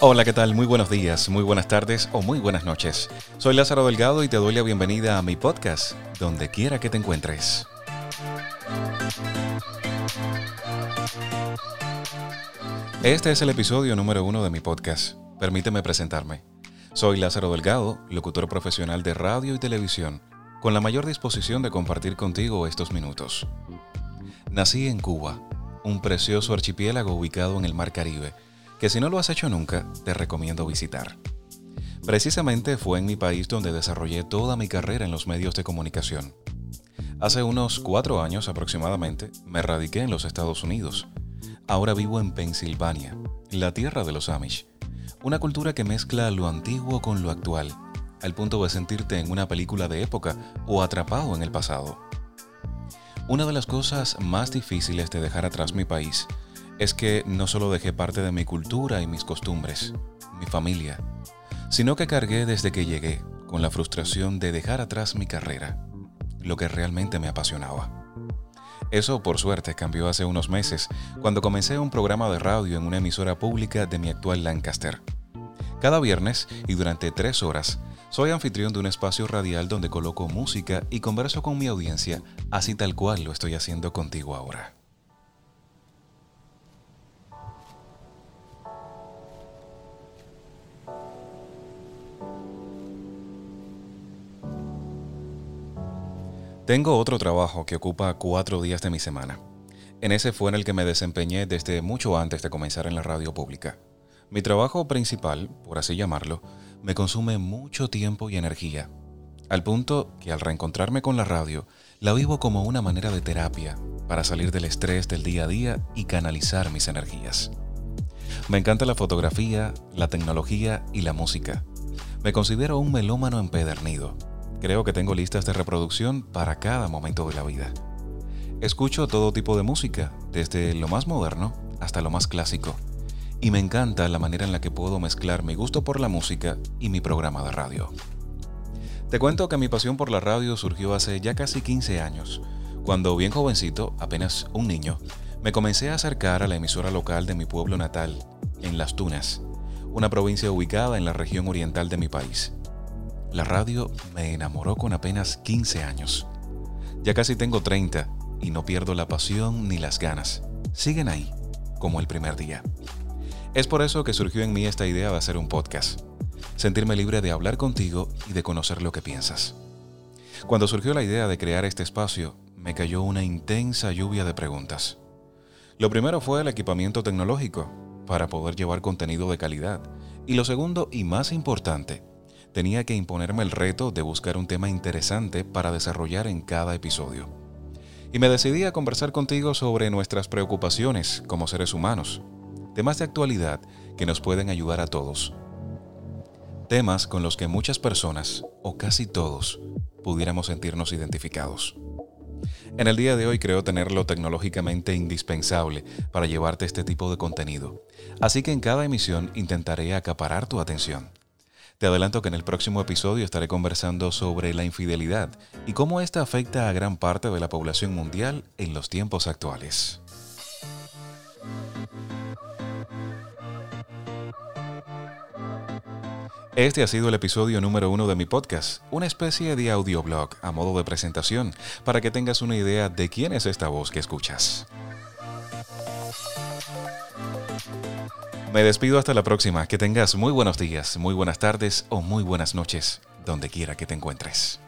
Hola, ¿qué tal? Muy buenos días, muy buenas tardes o muy buenas noches. Soy Lázaro Delgado y te doy la bienvenida a mi podcast, donde quiera que te encuentres. Este es el episodio número uno de mi podcast. Permíteme presentarme. Soy Lázaro Delgado, locutor profesional de radio y televisión, con la mayor disposición de compartir contigo estos minutos. Nací en Cuba, un precioso archipiélago ubicado en el Mar Caribe que si no lo has hecho nunca, te recomiendo visitar. Precisamente fue en mi país donde desarrollé toda mi carrera en los medios de comunicación. Hace unos cuatro años aproximadamente me radiqué en los Estados Unidos. Ahora vivo en Pensilvania, la tierra de los Amish, una cultura que mezcla lo antiguo con lo actual, al punto de sentirte en una película de época o atrapado en el pasado. Una de las cosas más difíciles de dejar atrás mi país es que no solo dejé parte de mi cultura y mis costumbres, mi familia, sino que cargué desde que llegué con la frustración de dejar atrás mi carrera, lo que realmente me apasionaba. Eso, por suerte, cambió hace unos meses, cuando comencé un programa de radio en una emisora pública de mi actual Lancaster. Cada viernes y durante tres horas, soy anfitrión de un espacio radial donde coloco música y converso con mi audiencia, así tal cual lo estoy haciendo contigo ahora. Tengo otro trabajo que ocupa cuatro días de mi semana. En ese fue en el que me desempeñé desde mucho antes de comenzar en la radio pública. Mi trabajo principal, por así llamarlo, me consume mucho tiempo y energía, al punto que al reencontrarme con la radio, la vivo como una manera de terapia para salir del estrés del día a día y canalizar mis energías. Me encanta la fotografía, la tecnología y la música. Me considero un melómano empedernido Creo que tengo listas de reproducción para cada momento de la vida. Escucho todo tipo de música, desde lo más moderno hasta lo más clásico, y me encanta la manera en la que puedo mezclar mi gusto por la música y mi programa de radio. Te cuento que mi pasión por la radio surgió hace ya casi 15 años, cuando bien jovencito, apenas un niño, me comencé a acercar a la emisora local de mi pueblo natal, en Las Tunas, una provincia ubicada en la región oriental de mi país. La radio me enamoró con apenas 15 años. Ya casi tengo 30 y no pierdo la pasión ni las ganas. Siguen ahí, como el primer día. Es por eso que surgió en mí esta idea de hacer un podcast. Sentirme libre de hablar contigo y de conocer lo que piensas. Cuando surgió la idea de crear este espacio, me cayó una intensa lluvia de preguntas. Lo primero fue el equipamiento tecnológico, para poder llevar contenido de calidad. Y lo segundo y más importante, tenía que imponerme el reto de buscar un tema interesante para desarrollar en cada episodio. Y me decidí a conversar contigo sobre nuestras preocupaciones como seres humanos, temas de actualidad que nos pueden ayudar a todos. Temas con los que muchas personas, o casi todos, pudiéramos sentirnos identificados. En el día de hoy creo tenerlo tecnológicamente indispensable para llevarte este tipo de contenido, así que en cada emisión intentaré acaparar tu atención. Te adelanto que en el próximo episodio estaré conversando sobre la infidelidad y cómo esta afecta a gran parte de la población mundial en los tiempos actuales. Este ha sido el episodio número uno de mi podcast, una especie de audioblog a modo de presentación para que tengas una idea de quién es esta voz que escuchas. Me despido hasta la próxima. Que tengas muy buenos días, muy buenas tardes o muy buenas noches, donde quiera que te encuentres.